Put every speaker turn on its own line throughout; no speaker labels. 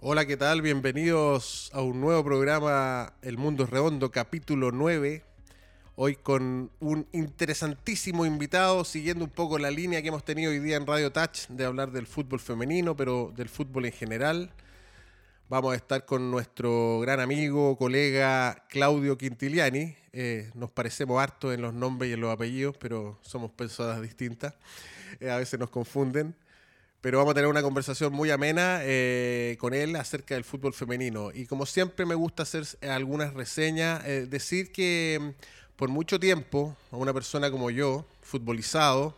Hola, ¿qué tal? Bienvenidos a un nuevo programa El Mundo es Redondo, capítulo 9. Hoy con un interesantísimo invitado, siguiendo un poco la línea que hemos tenido hoy día en Radio Touch de hablar del fútbol femenino, pero del fútbol en general. Vamos a estar con nuestro gran amigo, colega Claudio Quintiliani. Eh, nos parecemos harto en los nombres y en los apellidos, pero somos personas distintas. Eh, a veces nos confunden pero vamos a tener una conversación muy amena eh, con él acerca del fútbol femenino. Y como siempre me gusta hacer algunas reseñas, eh, decir que mm, por mucho tiempo a una persona como yo, futbolizado,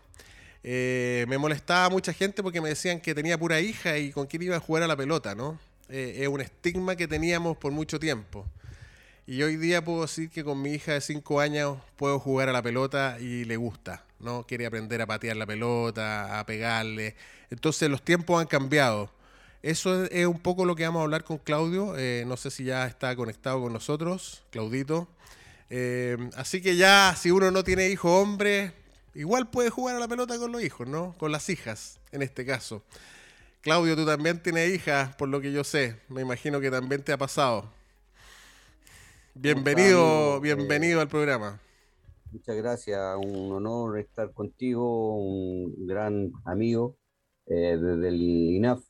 eh, me molestaba mucha gente porque me decían que tenía pura hija y con quién iba a jugar a la pelota, ¿no? es un estigma que teníamos por mucho tiempo. Y hoy día puedo decir que con mi hija de 5 años puedo jugar a la pelota y le gusta, ¿no? Quiere aprender a patear la pelota, a pegarle. Entonces los tiempos han cambiado. Eso es, un poco lo que vamos a hablar con Claudio. Eh, no sé si ya está conectado con nosotros, Claudito. Eh, así que ya, si uno no tiene hijo hombre, igual puede jugar a la pelota con los hijos, ¿no? Con las hijas, en este caso. Claudio, tú también tienes hijas, por lo que yo sé. Me imagino que también te ha pasado. Bienvenido, bienvenido al programa.
Muchas gracias, un honor estar contigo, un gran amigo eh, desde el INAF.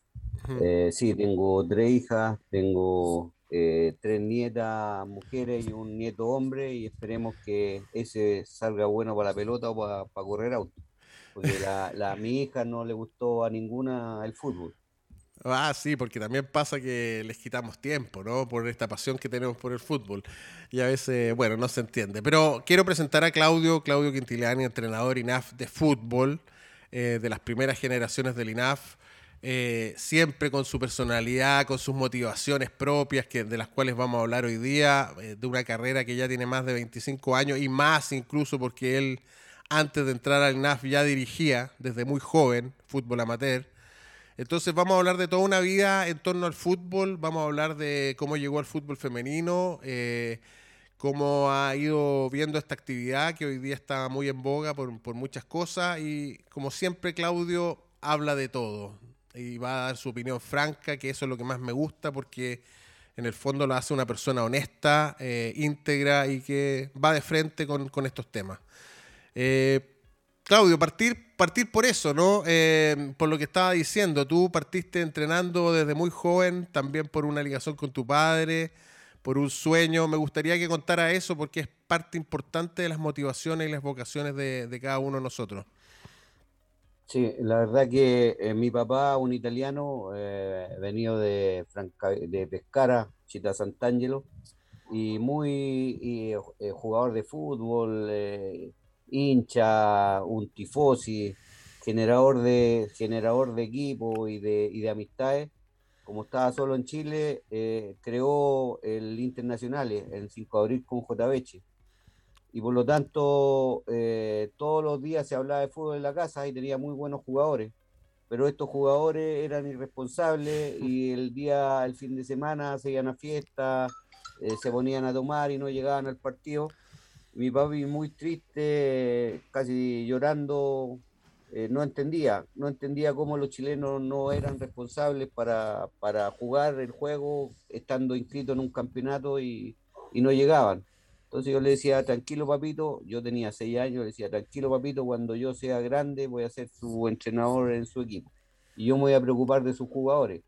Eh, sí, tengo tres hijas, tengo eh, tres nietas mujeres y un nieto hombre y esperemos que ese salga bueno para la pelota o para, correr auto. Porque la, mi hija no le gustó a ninguna el fútbol.
Ah, sí, porque también pasa que les quitamos tiempo, ¿no? Por esta pasión que tenemos por el fútbol. Y a veces, bueno, no se entiende. Pero quiero presentar a Claudio, Claudio Quintiliani, entrenador INAF de fútbol. Eh, de las primeras generaciones del INAF, eh, siempre con su personalidad, con sus motivaciones propias, que, de las cuales vamos a hablar hoy día, eh, de una carrera que ya tiene más de 25 años y más incluso porque él antes de entrar al INAF ya dirigía desde muy joven fútbol amateur. Entonces vamos a hablar de toda una vida en torno al fútbol, vamos a hablar de cómo llegó al fútbol femenino cómo ha ido viendo esta actividad que hoy día está muy en boga por, muchas cosas y como siempre Claudio habla de todo y va a dar su opinión franca, que eso es lo que más me gusta porque en el fondo lo hace una persona honesta, eh, íntegra y que va de frente con, estos temas. Eh, Claudio, partir, por eso, ¿no? Eh, por lo que estaba diciendo, tú partiste entrenando desde muy joven, también por una ligación con tu padre por un sueño. Me gustaría que contara eso porque es parte importante de las motivaciones y las vocaciones de, cada uno de nosotros.
Sí, la verdad que eh, mi papá, un italiano, eh, venido de, Pescara, Chita Sant'Angelo, y muy jugador de fútbol, hincha, un tifosi, generador de, generador de equipo y de, y de amistades como estaba solo en Chile, eh, creó el Internacional el 5 de abril con JBH. Y por lo tanto, eh, todos los días se hablaba de fútbol en la casa y tenía muy buenos jugadores. Pero estos jugadores eran irresponsables y el día, el fin de semana, se iban a fiesta, eh, se ponían a tomar y no llegaban al partido. Mi papi muy triste, casi llorando, eh, no entendía, no entendía cómo los chilenos no eran responsables para, jugar el juego estando inscritos en un campeonato y, no llegaban. Entonces yo le decía, tranquilo papito, yo tenía seis años, le decía, tranquilo papito, cuando yo sea grande voy a ser su entrenador en su equipo y yo me voy a preocupar de sus jugadores.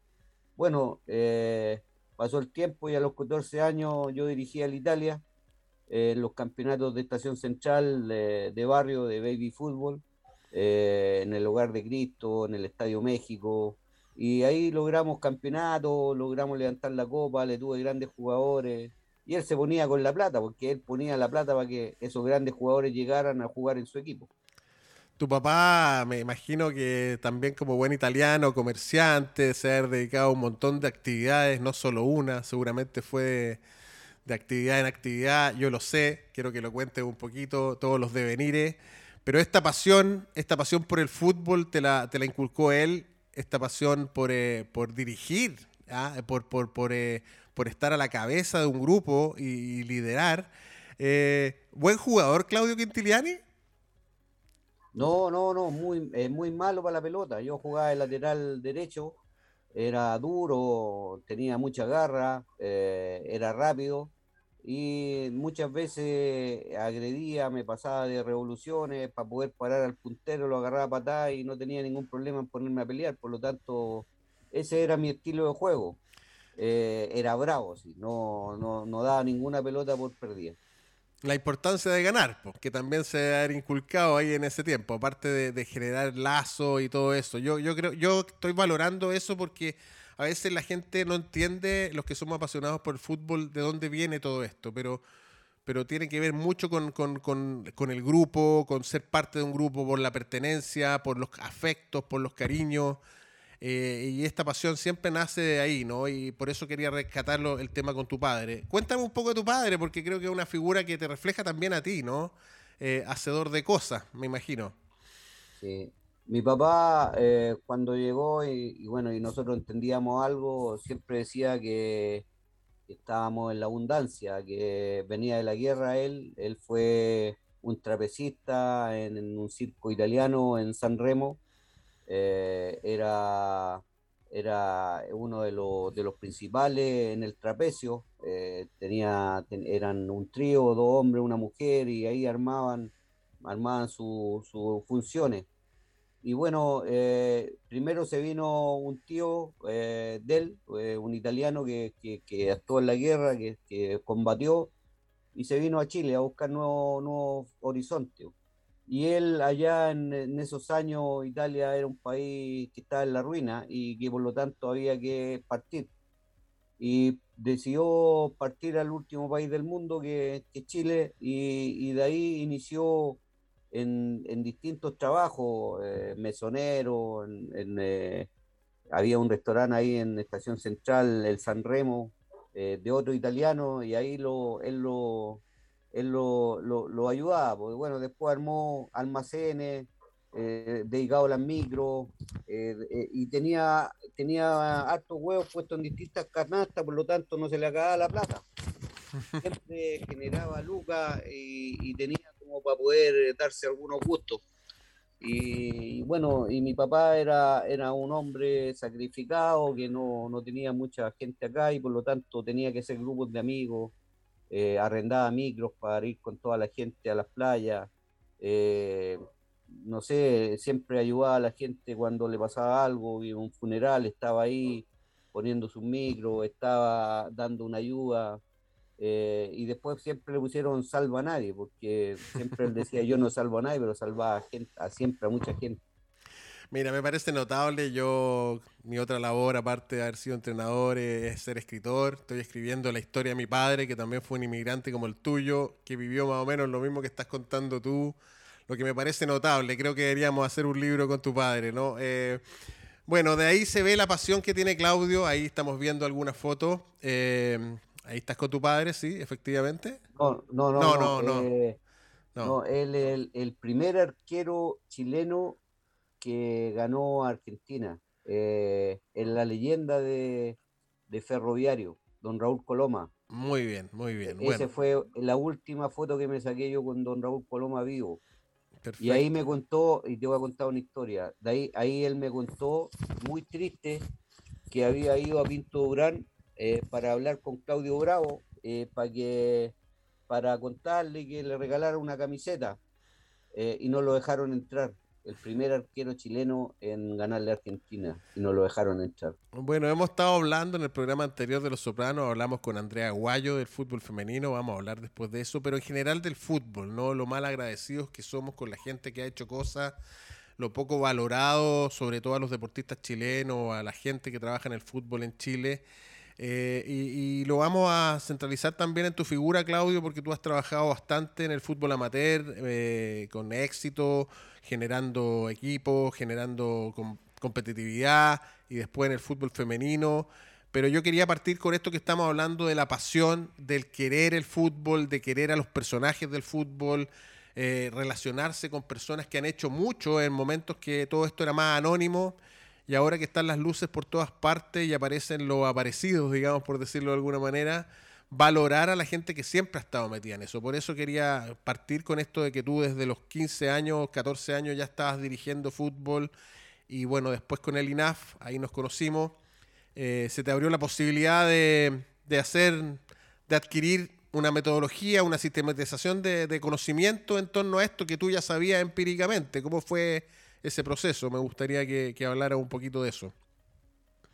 Bueno, eh, pasó el tiempo y a los 14 años yo dirigía al Italia, eh, los campeonatos de estación central de barrio de baby fútbol eh, en el Hogar de Cristo, en el Estadio México, y ahí logramos campeonato, logramos levantar la copa, le tuve grandes jugadores, y él se ponía con la plata, porque él ponía la plata para que esos grandes jugadores llegaran a jugar en su equipo.
Tu papá, me imagino que también como buen italiano, comerciante, se ha dedicado a un montón de actividades, no solo una, seguramente fue de actividad en actividad, yo lo sé, quiero que lo cuentes un poquito, todos los devenires. Pero esta pasión, esta pasión por el fútbol te la, te la inculcó él, esta pasión por, eh, por dirigir, ¿ah? por, por, por, eh, por, estar a la cabeza de un grupo y, liderar. Eh, ¿Buen jugador Claudio Quintiliani?
No, no, no, muy, muy malo para la pelota. Yo jugaba de lateral derecho, era duro, tenía mucha garra, eh, era rápido y muchas veces agredía, me pasaba de revoluciones para poder parar al puntero, lo agarraba a patada y no tenía ningún problema en ponerme a pelear, por lo tanto ese era mi estilo de juego. Eh, era bravo, sí, no, no, no daba ninguna pelota por perdida
la importancia de ganar, que también se haber inculcado ahí en ese tiempo, aparte de, generar lazo y todo eso. Yo, yo creo, yo estoy valorando eso porque a veces la gente no entiende, los que somos apasionados por el fútbol, de dónde viene todo esto, pero, pero tiene que ver mucho con, con, con el grupo, con ser parte de un grupo, por la pertenencia, por los afectos, por los cariños. Eh, y esta pasión siempre nace de ahí, ¿no? Y por eso quería rescatarlo el tema con tu padre. Cuéntame un poco de tu padre, porque creo que es una figura que te refleja también a ti, ¿no? Eh, hacedor de cosas, me imagino.
Sí. Mi papá, eh, cuando llegó y, bueno, y nosotros entendíamos algo, siempre decía que estábamos en la abundancia, que venía de la guerra él, él fue un trapecista en un circo italiano en San Remo, eh, era, era uno de, los, de los principales en el trapecio, eh, tenía, eran un trío, dos hombres, una mujer, y ahí armaban, armaban sus funciones. Y bueno, eh, primero se vino un tío de él, un italiano que, que, actuó en la guerra, que, que, combatió, y se vino a Chile a buscar nuevos nuevo horizontes. Y él allá en, esos años, Italia era un país que estaba en la ruina y que por lo tanto había que partir. Y decidió partir al último país del mundo, que, es Chile, y, de ahí inició en, distintos trabajos, eh, mesonero, eh, había un restaurante ahí en Estación Central, el San Remo, eh, de otro italiano, y ahí lo, él lo, él lo, lo, ayudaba, porque bueno, después armó almacenes, eh, dedicado a las micro, eh, eh, y tenía, tenía hartos huevos puestos en distintas canastas, por lo tanto no se le acababa la plata. Siempre generaba lucas y, tenía como para poder darse algunos gustos. Y, bueno, y mi papá era, era un hombre sacrificado que no, no tenía mucha gente acá y por lo tanto tenía que ser grupos de amigos eh, arrendaba micros para ir con toda la gente a las playas, eh, no sé, siempre ayudaba a la gente cuando le pasaba algo, y un funeral, estaba ahí poniendo su micro, estaba dando una ayuda, eh, y después siempre le pusieron salvo a nadie, porque siempre él decía yo no salvo a nadie, pero salvaba gente, a siempre a mucha gente.
Mira, me parece notable. Yo, mi otra labor, aparte de haber sido entrenador, es ser escritor. Estoy escribiendo la historia de mi padre, que también fue un inmigrante como el tuyo, que vivió más o menos lo mismo que estás contando tú. Lo que me parece notable. Creo que deberíamos hacer un libro con tu padre, ¿no? Eh, bueno, de ahí se ve la pasión que tiene Claudio. Ahí estamos viendo algunas fotos. Eh, ahí estás con tu padre, sí, efectivamente.
No, no, no. No, no, no. Eh, no. él es el primer arquero chileno que ganó Argentina. Eh, en la leyenda de, Ferroviario, don Raúl Coloma.
Muy bien, muy bien.
E-, esa fue la última foto que me saqué yo con don Raúl Coloma vivo. Y ahí me contó, y te voy a contar una historia, de ahí, ahí él me contó, muy triste, que había ido a Pinto Durán eh, para hablar con Claudio Bravo, eh, para, que, para contarle que le regalara una camiseta, y no lo dejaron entrar el primer arquero chileno en ganarle a Argentina y no lo dejaron entrar.
Bueno, hemos estado hablando en el programa anterior de Los Sopranos, hablamos con Andrea Guayo del fútbol femenino, vamos a hablar después de eso, pero en general del fútbol, ¿no? Lo mal agradecidos que somos con la gente que ha hecho cosas, lo poco valorado, sobre todo a los deportistas chilenos, a la gente que trabaja en el fútbol en Chile. Eh, y, lo vamos a centralizar también en tu figura, Claudio, porque tú has trabajado bastante en el fútbol amateur, eh, con éxito, generando equipos, generando competitividad y después en el fútbol femenino. Pero yo quería partir con esto que estamos hablando de la pasión, del querer el fútbol, de querer a los personajes del fútbol, eh, relacionarse con personas que han hecho mucho en momentos que todo esto era más anónimo y ahora que están las luces por todas partes y aparecen los aparecidos, digamos, por decirlo de alguna manera, valorar a la gente que siempre ha estado metida en eso. Por eso quería partir con esto de que tú desde los 15 años, 14 años ya estabas dirigiendo fútbol y bueno, después con el INAF, ahí nos conocimos. eh, se te abrió la posibilidad de, de, hacer, de adquirir una metodología, una sistematización de, conocimiento en torno a esto que tú ya sabías empíricamente. ¿Cómo fue ese proceso? Me gustaría que, que hablara un poquito de eso.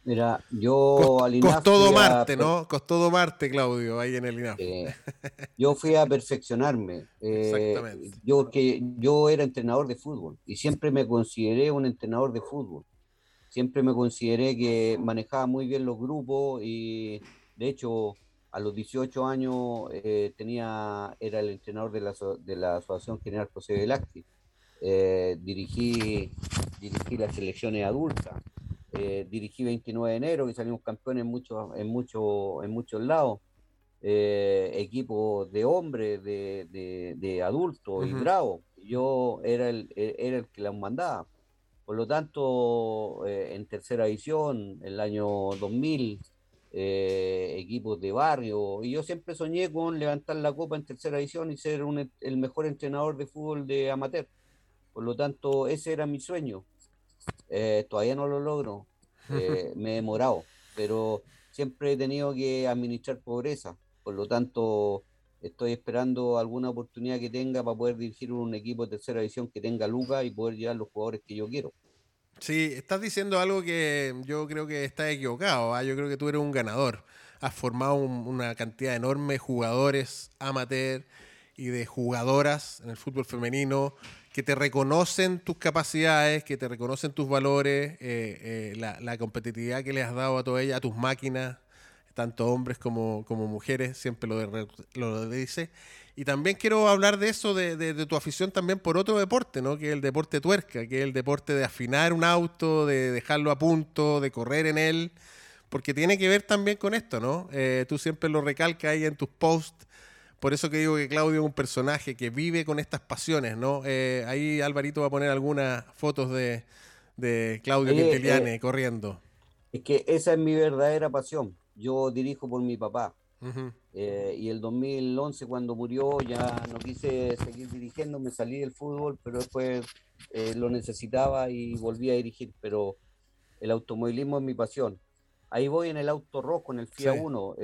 Mira, yo
al INAF Costó domarte, ¿no? Costó domarte, Claudio, ahí en el INAF.
yo fui a perfeccionarme. Eh, Exactamente. Yo, que, yo era entrenador de fútbol y siempre me consideré un entrenador de fútbol. Siempre me consideré que manejaba muy bien los grupos y, de hecho, a los 18 años eh, tenía, era el entrenador de la, de la Asociación General José Velázquez. Eh, dirigí, dirigí las selecciones adultas eh, dirigí 29 de enero, que salimos campeones en muchos, en muchos, en muchos lados. Eh, equipos de hombres, de, de, adultos y bravos. Yo era el, era el que las mandaba. Por lo tanto, eh, en tercera división, el año 2000, equipos de barrio, y yo siempre soñé con levantar la copa en tercera división y ser el mejor entrenador de fútbol de amateur. Por lo tanto, ese era mi sueño. Eh, todavía no lo logro, eh, me he demorado, pero siempre he tenido que administrar pobreza, por lo tanto estoy esperando alguna oportunidad que tenga para poder dirigir un equipo de tercera división que tenga lucas y poder llevar los jugadores que yo quiero.
Sí, estás diciendo algo que yo creo que está equivocado. ¿ah? Yo creo que tú eres un ganador. Has formado una cantidad enorme de jugadores amateur y de jugadoras en el fútbol femenino que te reconocen tus capacidades, que te reconocen tus valores, eh, eh, la, competitividad que le has dado a toda ella, a tus máquinas, tanto hombres como, mujeres, siempre lo, lo dice. Y también quiero hablar de eso, de, tu afición también por otro deporte, ¿no? Que es el deporte tuerca, que es el deporte de afinar un auto, de dejarlo a punto, de correr en él, porque tiene que ver también con esto, ¿no? Eh, tú siempre lo recalcas ahí en tus posts, por eso que digo que Claudio es un personaje que vive con estas pasiones, ¿no? Eh, ahí Alvarito va a poner algunas fotos de, Claudio Quintiliane eh, corriendo.
Es que esa es mi verdadera pasión. Yo dirijo por mi papá. Eh, y el 2011 cuando murió ya no quise seguir dirigiendo, me salí del fútbol, pero después lo necesitaba y volví a dirigir. Pero el automovilismo es mi pasión. Ahí voy en el auto rojo, en el FIA 1.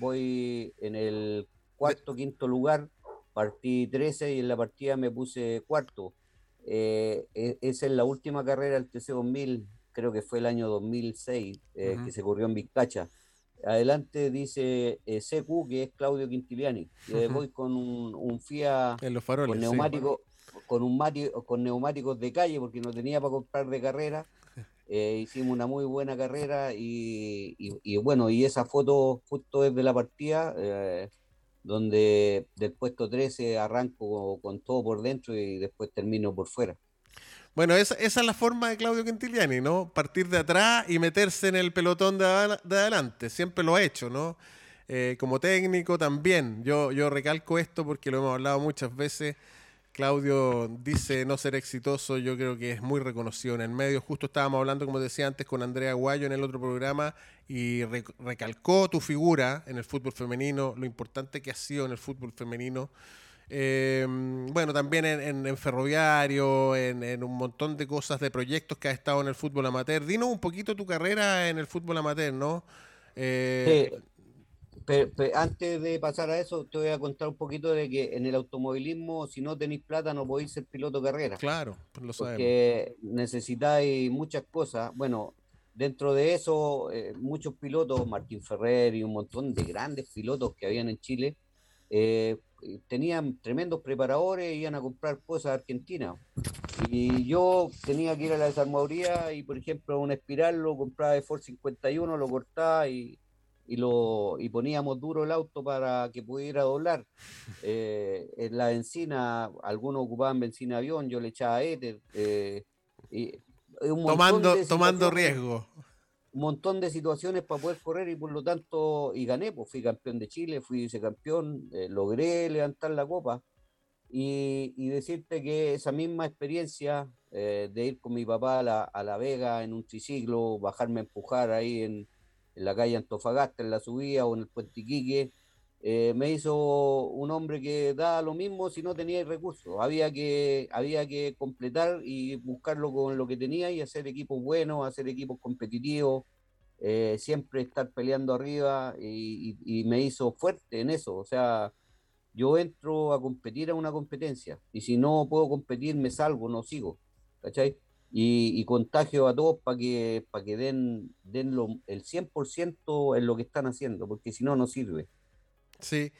voy en el cuarto, quinto lugar, partí 13 y en la partida me puse cuarto. Eh, e, esa es la última carrera del TC 2000, creo que fue el año 2006, eh, que se corrió en Vizcacha. Adelante dice eh, CQ, que es Claudio Quintiliani. voy con un, un FIA con neumático, con, un con neumáticos de calle, porque no tenía para comprar de carrera. hicimos una muy buena carrera y, y, bueno, y esa foto justo desde la partida donde del puesto 13 arranco con todo por dentro y después termino por fuera.
Bueno, esa, es la forma de Claudio Quintiliani, ¿no? Partir de atrás y meterse en el pelotón de, adelante. Siempre lo ha hecho, ¿no? Eh, como técnico también. Yo, yo recalco esto porque lo hemos hablado muchas veces. Claudio dice no ser exitoso, yo creo que es muy reconocido en el medio. Justo estábamos hablando, como decía antes, con Andrea Guayo en el otro programa y recalcó tu figura en el fútbol femenino, lo importante que ha sido en el fútbol femenino. Em, bueno, también en, ferroviario, en, un montón de cosas, de proyectos que has estado en el fútbol amateur. Dinos un poquito tu carrera en el fútbol amateur, ¿no?
Eh, antes de pasar a eso, te voy a contar un poquito de que en el automovilismo, si no tenéis plata, no podéis ser piloto carrera.
Claro, pues lo sabemos.
Porque necesitáis muchas cosas. Bueno, dentro de eso, eh, muchos pilotos, Martín Ferrer y un montón de grandes pilotos que habían en Chile, eh, tenían tremendos preparadores iban a comprar cosas a Argentina. Y yo tenía que ir a la desarmaduría y, por ejemplo, un espiral lo compraba de Ford 51, lo cortaba y y, lo, y poníamos duro el auto para que pudiera doblar. Eh, en la benzina, algunos ocupaban benzina avión, yo le echaba éter. Eh, y
tomando tomando riesgo.
Un montón de situaciones para poder correr y por lo tanto, y gané, pues fui campeón de Chile, fui vicecampeón, eh, logré levantar la copa. Y, y, decirte que esa misma experiencia de ir con mi papá a la, a la Vega en un triciclo, bajarme a empujar ahí en, en la calle Antofagasta, en la subida o en el Puente Iquique, eh, me hizo un hombre que da lo mismo si no tenía recursos. Había que, había que completar y buscarlo con lo que tenía y hacer equipos buenos, hacer equipos competitivos. eh, siempre estar peleando arriba y, me hizo fuerte en eso. O sea, yo entro a competir a una competencia y si no puedo competir me salgo, no sigo. ¿Cachai? Y, contagio a todos para que, para que den, den lo, el 100% en lo que están haciendo, porque si no, no sirve.
Sí,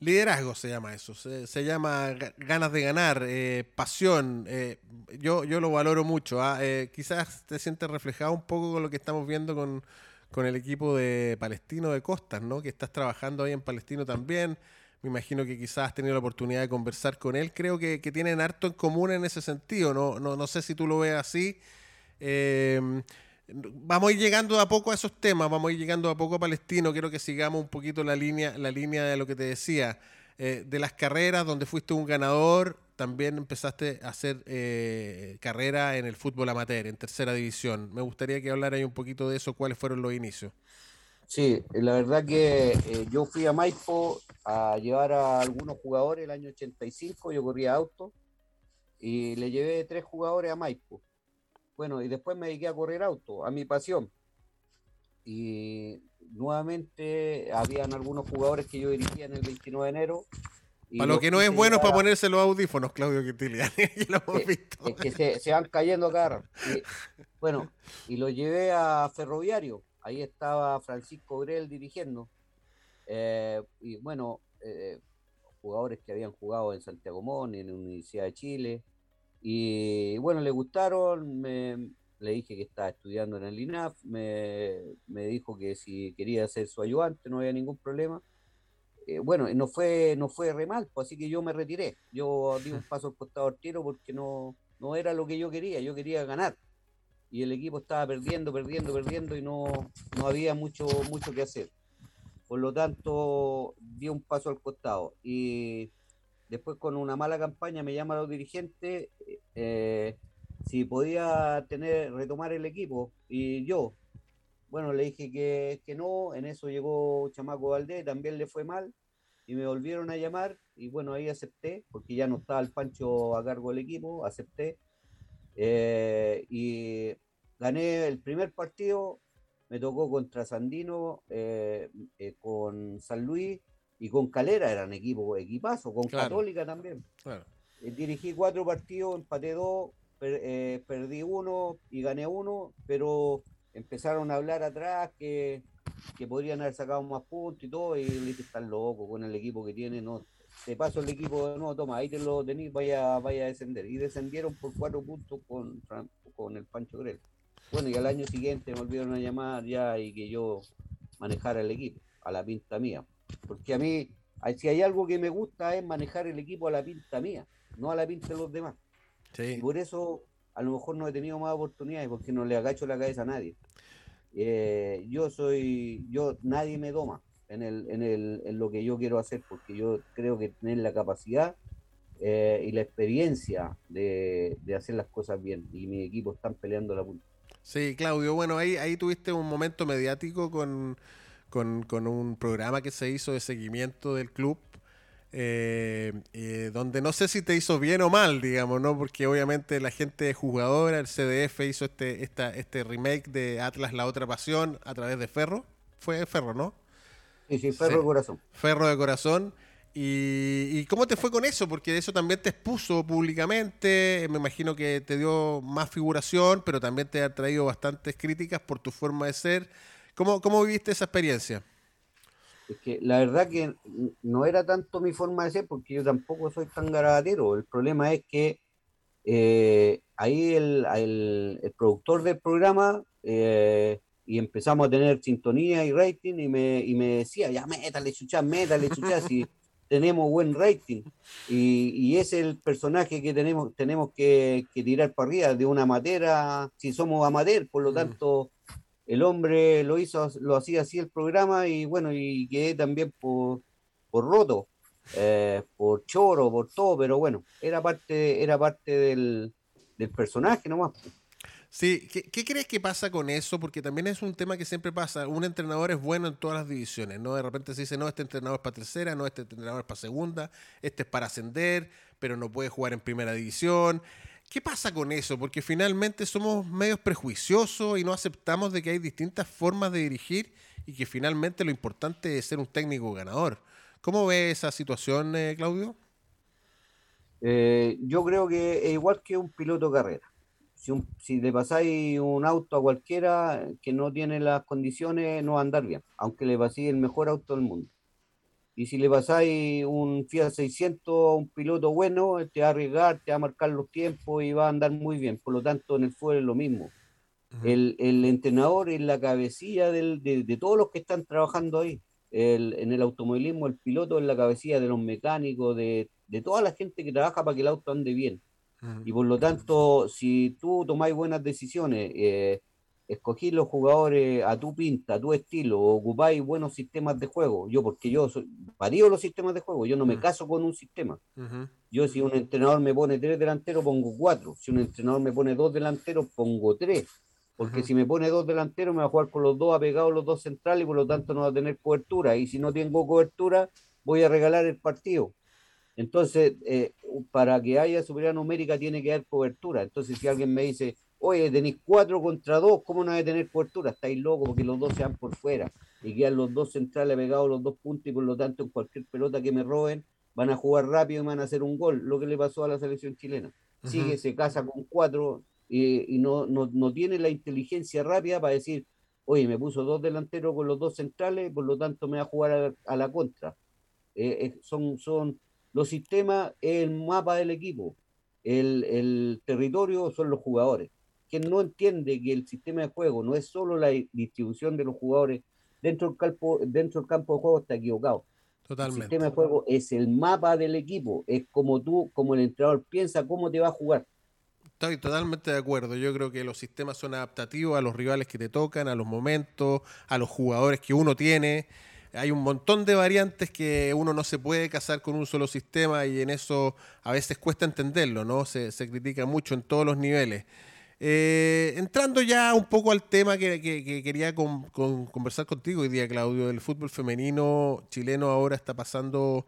liderazgo se llama eso, se, llama ganas de ganar, eh, pasión. Eh, yo, yo lo valoro mucho. ¿ah? Eh, quizás te sientes reflejado un poco con lo que estamos viendo con, con el equipo de Palestino de Costas, ¿no? Que estás trabajando ahí en Palestino también. Me imagino que quizás has tenido la oportunidad de conversar con él. Creo que, tienen harto en común en ese sentido. No, no, no sé si tú lo ves así. Eh, vamos a ir llegando a poco a esos temas, vamos a ir llegando a poco a Palestino. Quiero que sigamos un poquito la línea, la línea de lo que te decía. Eh, de las carreras donde fuiste un ganador, también empezaste a hacer eh, carrera en el fútbol amateur, en tercera división. Me gustaría que hablara un poquito de eso, cuáles fueron los inicios.
Sí, la verdad que eh, yo fui a Maipo a llevar a algunos jugadores el año 85, yo corría auto y le llevé tres jugadores a Maipo. Bueno, y después me dediqué a correr auto, a mi pasión. Y nuevamente habían algunos jugadores que yo dirigía en el 29 de enero.
para lo que no es bueno para ponerse los audífonos, Claudio Quintiliani, lo hemos visto.
Es que se, van cayendo acá. bueno, y lo llevé a Ferroviario ahí estaba Francisco Grel dirigiendo. Eh, y bueno, eh, jugadores que habían jugado en Santiago Mon, en la Universidad de Chile. Y bueno, le gustaron, le dije que estaba estudiando en el INAF, me, dijo que si quería ser su ayudante no había ningún problema. Eh, bueno, no fue, no fue re mal, pues, así que yo me retiré. Yo di un paso al costado al tiro porque no, no era lo que yo quería, yo quería ganar y el equipo estaba perdiendo, perdiendo, perdiendo y no, no había mucho, mucho que hacer. Por lo tanto, di un paso al costado. Y después con una mala campaña me llama los dirigentes eh, si podía tener, retomar el equipo. Y yo, bueno, le dije que, que no, en eso llegó Chamaco Valdés, también le fue mal, y me volvieron a llamar, y bueno, ahí acepté, porque ya no estaba el Pancho a cargo del equipo, acepté, eh, y gané el primer partido, me tocó contra Sandino, eh, eh, con San Luis y con Calera, eran equipo, equipazo, con Católica también. dirigí cuatro partidos, empaté dos, perdí uno y gané uno, pero empezaron a hablar atrás que, que podrían haber sacado más puntos y todo, y le dije, están locos con el equipo que tiene, no, te paso el equipo, no, toma, ahí te lo tenéis, vaya, vaya a descender. Y descendieron por cuatro puntos con, con el Pancho Grel. Bueno, y al año siguiente me volvieron a llamar ya y que yo manejara el equipo, a la pinta mía. Porque a mí, si hay algo que me gusta es manejar el equipo a la pinta mía, no a la pinta de los demás. Y por eso a lo mejor no he tenido más oportunidades, porque no le agacho la cabeza a nadie. Eh, yo soy, yo, nadie me doma en, el, en, el, en lo que yo quiero hacer, porque yo creo que tener la capacidad eh, y la experiencia de, hacer las cosas bien, y mi equipo están peleando la punta.
Sí, Claudio, bueno, ahí, ahí tuviste un momento mediático con, con, un programa que se hizo de seguimiento del club. Eh, eh, donde no sé si te hizo bien o mal, digamos, ¿no? Porque obviamente la gente jugadora, el CDF hizo este, esta, este remake de Atlas La Otra Pasión a través de Ferro. Fue Ferro, ¿no?
Sí, sí, ferro de corazón.
Ferro de corazón. Y, cómo te fue con eso? Porque eso también te expuso públicamente, me imagino que te dio más figuración, pero también te ha traído bastantes críticas por tu forma de ser. ¿Cómo, cómo viviste esa experiencia?
Es que la verdad que no era tanto mi forma de ser, porque yo tampoco soy tan garabatero. El problema es que eh, ahí el, el, productor del programa eh, y empezamos a tener sintonía y rating y me, y me decía, ya métale, chucha, métale, chucha, si tenemos buen rating. Y, y es el personaje que tenemos, tenemos que, tirar para arriba de una matera, si somos amateur, por lo mm. tanto, el hombre lo hizo, lo hacía así el programa y bueno, y quedé también por, por roto, eh, por choro, por todo, pero bueno, era parte, era parte del, del personaje nomás.
Sí, ¿Qué, crees que pasa con eso? Porque también es un tema que siempre pasa. Un entrenador es bueno en todas las divisiones, ¿no? De repente se dice, no, este entrenador es para tercera, no, este entrenador es para segunda, este es para ascender, pero no puede jugar en primera división. ¿Qué pasa con eso? Porque finalmente somos medios prejuiciosos y no aceptamos de que hay distintas formas de dirigir y que finalmente lo importante es ser un técnico ganador. ¿Cómo ve esa situación, eh, Claudio?
Eh, yo creo que es igual que un piloto carrera. Si, si le pasáis un auto a cualquiera que no tiene las condiciones, no va a andar bien, aunque le paséis el mejor auto del mundo. Y si le pasáis un Fiat 600 a un piloto bueno, te va a arriesgar, te va a marcar los tiempos y va a andar muy bien. Por lo tanto, en el fútbol es lo mismo. el, el, entrenador es la cabecilla del, de, de, todos los que están trabajando ahí. El, en el automovilismo, el piloto es la cabecilla de los mecánicos, de, de toda la gente que trabaja para que el auto ande bien. Y por lo tanto, si tú tomáis buenas decisiones, eh, escogís los jugadores a tu pinta, a tu estilo, ocupáis buenos sistemas de juego, yo porque yo soy, varío los sistemas de juego, yo no me caso con un sistema. Yo si un entrenador me pone tres delanteros, pongo cuatro. Si un entrenador me pone dos delanteros, pongo tres. Porque si me pone dos delanteros, me va a jugar con los dos apegados, los dos centrales, y por lo tanto no va a tener cobertura. Y si no tengo cobertura, voy a regalar el partido. Entonces, eh, para que haya superioridad numérica tiene que haber cobertura. Entonces, si alguien me dice, oye, tenéis cuatro contra dos, ¿cómo no hay tener cobertura? Estáis locos porque los dos se van por fuera y quedan los dos centrales pegados los dos puntos y por lo tanto en cualquier pelota que me roben van a jugar rápido y van a hacer un gol, lo que le pasó a la selección chilena. Uh -huh. Sigue, se casa con cuatro y, y no, no, no, tiene la inteligencia rápida para decir, oye, me puso dos delanteros con los dos centrales, por lo tanto me va a jugar a, a la contra. Eh, eh, son, son los sistemas, el mapa del equipo, el, el territorio son los jugadores quien no entiende que el sistema de juego no es solo la distribución de los jugadores dentro del campo, dentro del campo de juego está equivocado.
Totalmente.
El sistema de juego es el mapa del equipo, es como tú, como el entrenador piensa cómo te va a jugar.
Estoy totalmente de acuerdo. Yo creo que los sistemas son adaptativos a los rivales que te tocan, a los momentos, a los jugadores que uno tiene. Hay un montón de variantes que uno no se puede casar con un solo sistema y en eso a veces cuesta entenderlo, ¿no? Se, critica mucho en todos los niveles. Eh, entrando ya un poco al tema que, que, que quería con, con, conversar contigo hoy día, Claudio, el fútbol femenino chileno ahora está pasando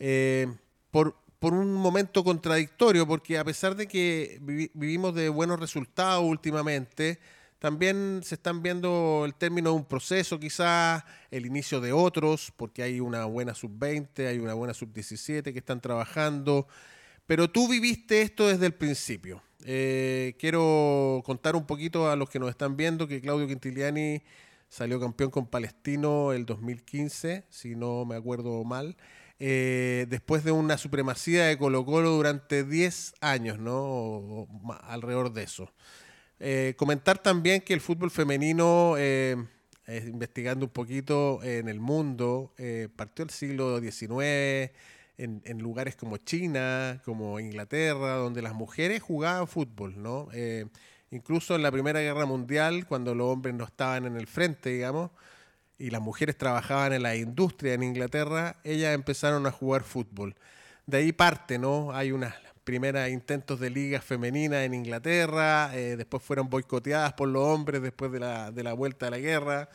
eh, por, un momento contradictorio, porque a pesar de que vivi vivimos de buenos resultados últimamente, también se están viendo el término de un proceso, quizás el inicio de otros, porque hay una buena sub-20, hay una buena sub-17 que están trabajando, pero tú viviste esto desde el principio. Eh, quiero contar un poquito a los que nos están viendo que Claudio Quintiliani salió campeón con Palestino el 2015, si no me acuerdo mal, eh, después de una supremacía de Colo Colo durante 10 años, ¿no? Alrededor de eso. Eh, comentar también que el fútbol femenino, eh, investigando un poquito en el mundo, partió el siglo XIX en, en, lugares como China, como Inglaterra, donde las mujeres jugaban fútbol, ¿no? Eh, incluso en la Primera Guerra Mundial, cuando los hombres no estaban en el frente, digamos, y las mujeres trabajaban en la industria en Inglaterra, ellas empezaron a jugar fútbol. De ahí parte, ¿no? Hay unas primeras intentos de ligas femeninas en Inglaterra, eh, después fueron boicoteadas por los hombres después de la, de la vuelta de la guerra.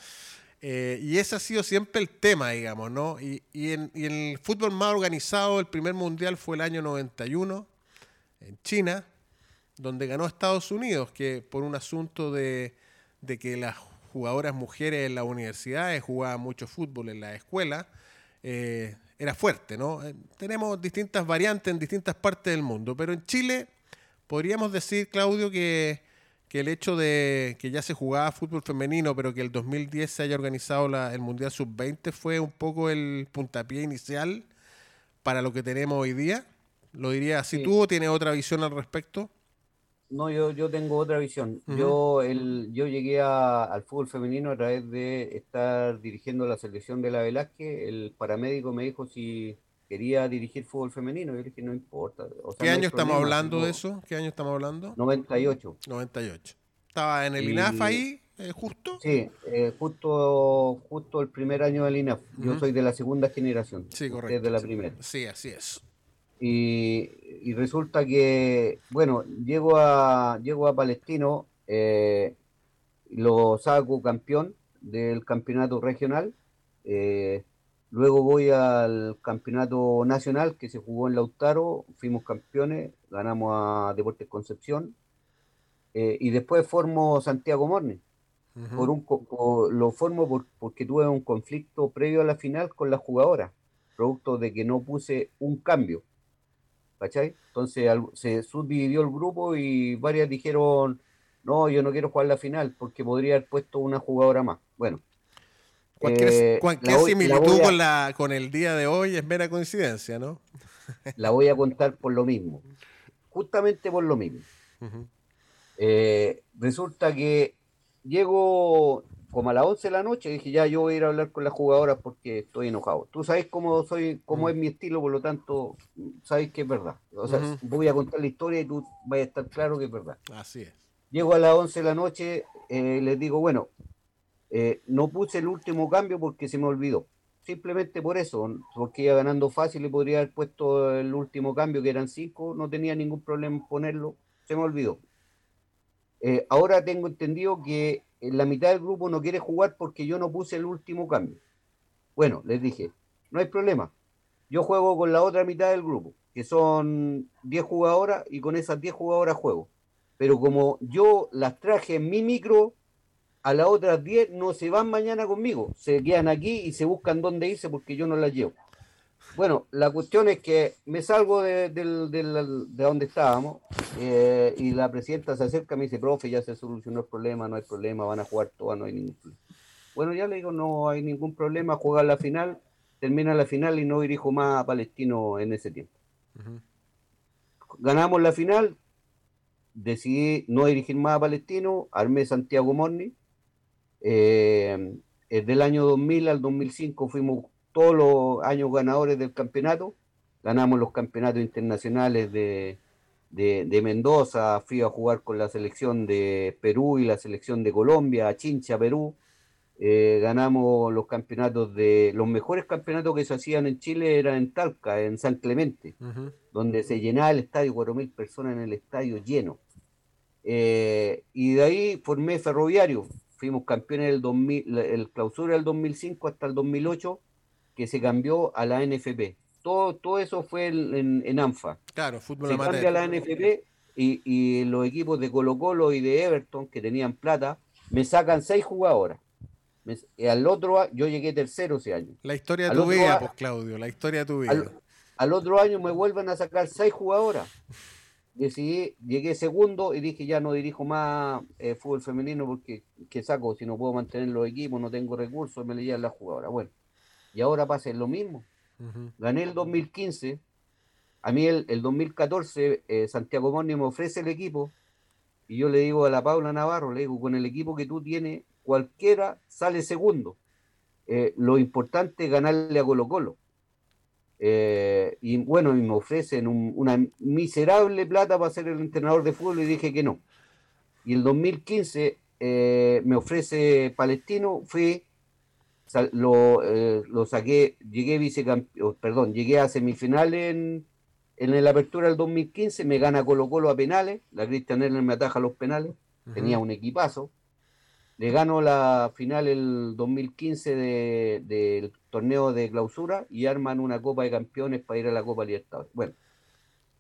Eh, y ese ha sido siempre el tema, digamos, ¿no? Y, en, el fútbol más organizado, el primer mundial fue el año 91, en China, donde ganó Estados Unidos, que por un asunto de, de que las jugadoras mujeres en las universidades jugaban mucho fútbol en la escuela, eh, era fuerte, ¿no? Eh, tenemos distintas variantes en distintas partes del mundo, pero en Chile podríamos decir, Claudio, que que el hecho de que ya se jugaba fútbol femenino, pero que el 2010 se haya organizado la, el Mundial Sub-20 fue un poco el puntapié inicial para lo que tenemos hoy día. ¿Lo diría así sí. tú o tienes otra visión al respecto?
No, yo, yo tengo otra visión. Uh -huh. yo, el, yo llegué a, al fútbol femenino a través de estar dirigiendo la selección de la Velázquez. El paramédico me dijo si quería dirigir fútbol femenino. Yo le dije, no importa.
O sea, ¿Qué no año estamos problema, hablando de eso? ¿Qué año estamos hablando?
98.
98. ¿Estaba en el y... INAF ahí, eh, justo?
Sí, eh, justo, justo el primer año del INAF. Uh -huh. Yo soy de la segunda generación.
Sí, correcto.
de la primera.
Sí, así es.
Y, y, resulta que, bueno, llego a, llego a Palestino, eh, lo saco campeón del campeonato regional. Eh, Luego voy al campeonato nacional que se jugó en Lautaro, fuimos campeones, ganamos a Deportes Concepción. Eh, y después formo Santiago Morning. por un, lo formo porque tuve un conflicto previo a la final con la jugadora, producto de que no puse un cambio. ¿Cachai? Entonces se subdividió el grupo y varias dijeron, no, yo no quiero jugar la final porque podría haber puesto una jugadora más. Bueno.
Cualquier, eh, similitud con, la, con el día de hoy es mera coincidencia, ¿no?
la voy a contar por lo mismo. Justamente por lo mismo. Eh, resulta que llego como a las 11 de la noche, dije, ya yo voy a ir a hablar con las jugadoras porque estoy enojado. Tú sabes cómo soy, cómo mm. es mi estilo, por lo tanto, sabes que es verdad. O sea, voy a contar la historia y tú vas a estar claro que es verdad.
Así es.
Llego a las 11 de la noche, eh, les digo, bueno, eh, no puse el último cambio porque se me olvidó. Simplemente por eso, porque iba ganando fácil y podría haber puesto el último cambio, que eran cinco, no tenía ningún problema en ponerlo, se me olvidó. Eh, ahora tengo entendido que la mitad del grupo no quiere jugar porque yo no puse el último cambio. Bueno, les dije, no hay problema. Yo juego con la otra mitad del grupo, que son 10 jugadoras, y con esas 10 jugadoras juego. Pero como yo las traje en mi micro, a las otras 10 no se van mañana conmigo. Se quedan aquí y se buscan dónde irse porque yo no las llevo. Bueno, la cuestión es que me salgo de, donde estábamos eh, y la presidenta se acerca y me dice, profe, ya se solucionó el problema, no hay problema, van a jugar todas, no hay ningún problema. Bueno, ya le digo, no hay ningún problema, jugar la final, termina la final y no dirijo más a Palestino en ese tiempo. Ganamos la final, decidí no dirigir más a Palestino, armé Santiago Morni. Eh, del año 2000 al 2005 fuimos todos los años ganadores del campeonato. Ganamos los campeonatos internacionales de, Mendoza, fui a jugar con la selección de Perú y la selección de Colombia, a Chincha, Perú. Eh, ganamos los campeonatos de los mejores campeonatos que se hacían en Chile eran en Talca, en San Clemente, donde se llenaba el estadio, 4.000 personas en el estadio lleno. Eh, y de ahí formé Ferroviario, fuimos campeones del 2000, el clausura del 2005 hasta el 2008 que se cambió a la NFP. Todo, todo eso fue en, ANFA.
Claro, fútbol
Se cambia a la NFP y, los equipos de Colo Colo y de Everton, que tenían plata, me sacan seis jugadoras. al otro yo llegué tercero ese año.
La historia de tu vida, pues Claudio, la historia de tu vida.
Al, otro año me vuelven a sacar seis jugadoras. Decidí, llegué segundo y dije ya no dirijo más eh, fútbol femenino porque ¿qué saco? Si no puedo mantener los equipos, no tengo recursos, me leían las jugadoras. Bueno, y ahora pasa lo mismo. Gané el 2015, a mí el, 2014 eh, Santiago Moni me ofrece el equipo y yo le digo a la Paula Navarro, le digo, con el equipo que tú tienes, cualquiera sale segundo. Eh, lo importante es ganarle a Colo Colo. Eh, y bueno, me ofrecen una miserable plata para ser el entrenador de fútbol y dije que no. Y el 2015 me ofrece Palestino, fui lo, eh, lo saqué, llegué vicecampeón, perdón, llegué a semifinales en, en la apertura del 2015, me gana Colo Colo a penales, la Cristian Erler me ataja los penales, tenía un equipazo, le gano la final el 2015 del torneo de clausura y arman una Copa de Campeones para ir a la Copa Libertadores. Bueno,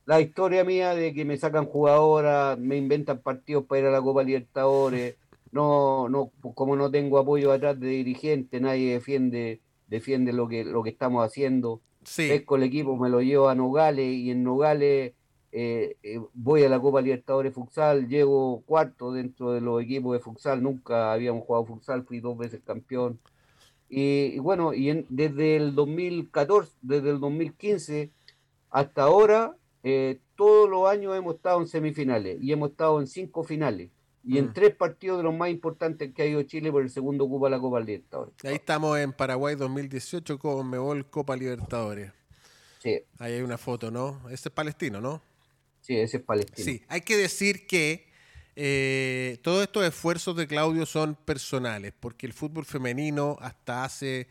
la historia mía de que me sacan jugadoras, me inventan partidos para ir a la Copa Libertadores, no, no, como no tengo apoyo atrás de dirigente, nadie defiende, defiende lo que, lo que estamos haciendo. Sí. Pesco el equipo, me lo llevo a Nogales y en Nogales eh, eh, voy a la Copa Libertadores Futsal, llego cuarto dentro de los equipos de Futsal, nunca habíamos jugado Futsal, fui dos veces campeón. Y, bueno, y desde el 2014, desde el 2015 hasta ahora, eh, todos los años hemos estado en semifinales y hemos estado en cinco finales y en mm. tres partidos de los más importantes que ha ido Chile por el segundo Copa la Copa Libertadores.
Ahí estamos en Paraguay 2018 con Mebol Copa Libertadores. Sí. Ahí hay una foto, ¿no? Ese es palestino, ¿no?
Sí, ese es palestino.
Sí, hay que decir que eh, todos estos esfuerzos de Claudio son personales, porque el fútbol femenino hasta hace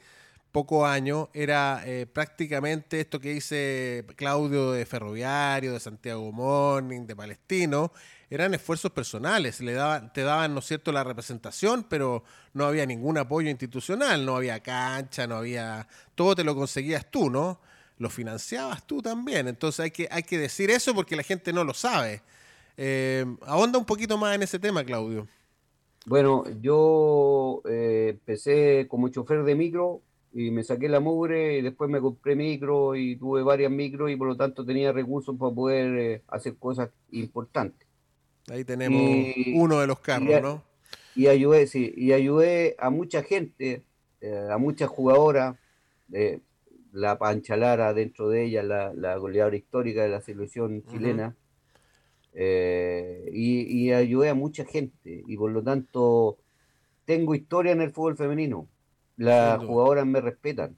pocos años era eh, prácticamente esto que dice Claudio de Ferroviario, de Santiago Morning, de Palestino, eran esfuerzos personales, le daban, te daban, ¿no cierto?, la representación, pero no había ningún apoyo institucional, no había cancha, no había, todo te lo conseguías tú, ¿no? Lo financiabas tú también, entonces hay que, hay que decir eso porque la gente no lo sabe. Eh, ahonda un poquito más en ese tema, Claudio.
Bueno, yo eh, empecé como chofer de micro y me saqué la mugre y después me compré micro y tuve varias micros y por lo tanto tenía recursos para poder eh, hacer cosas importantes.
Ahí tenemos uno de los carros, ¿no?
Y ayudé, sí, y ayudé a mucha gente, eh, a muchas jugadoras, la Pancha Lara dentro de ella, la, goleadora histórica de la selección chilena. Eh, y, ayudé a mucha gente y por lo tanto tengo historia en el fútbol femenino. Las jugadoras me respetan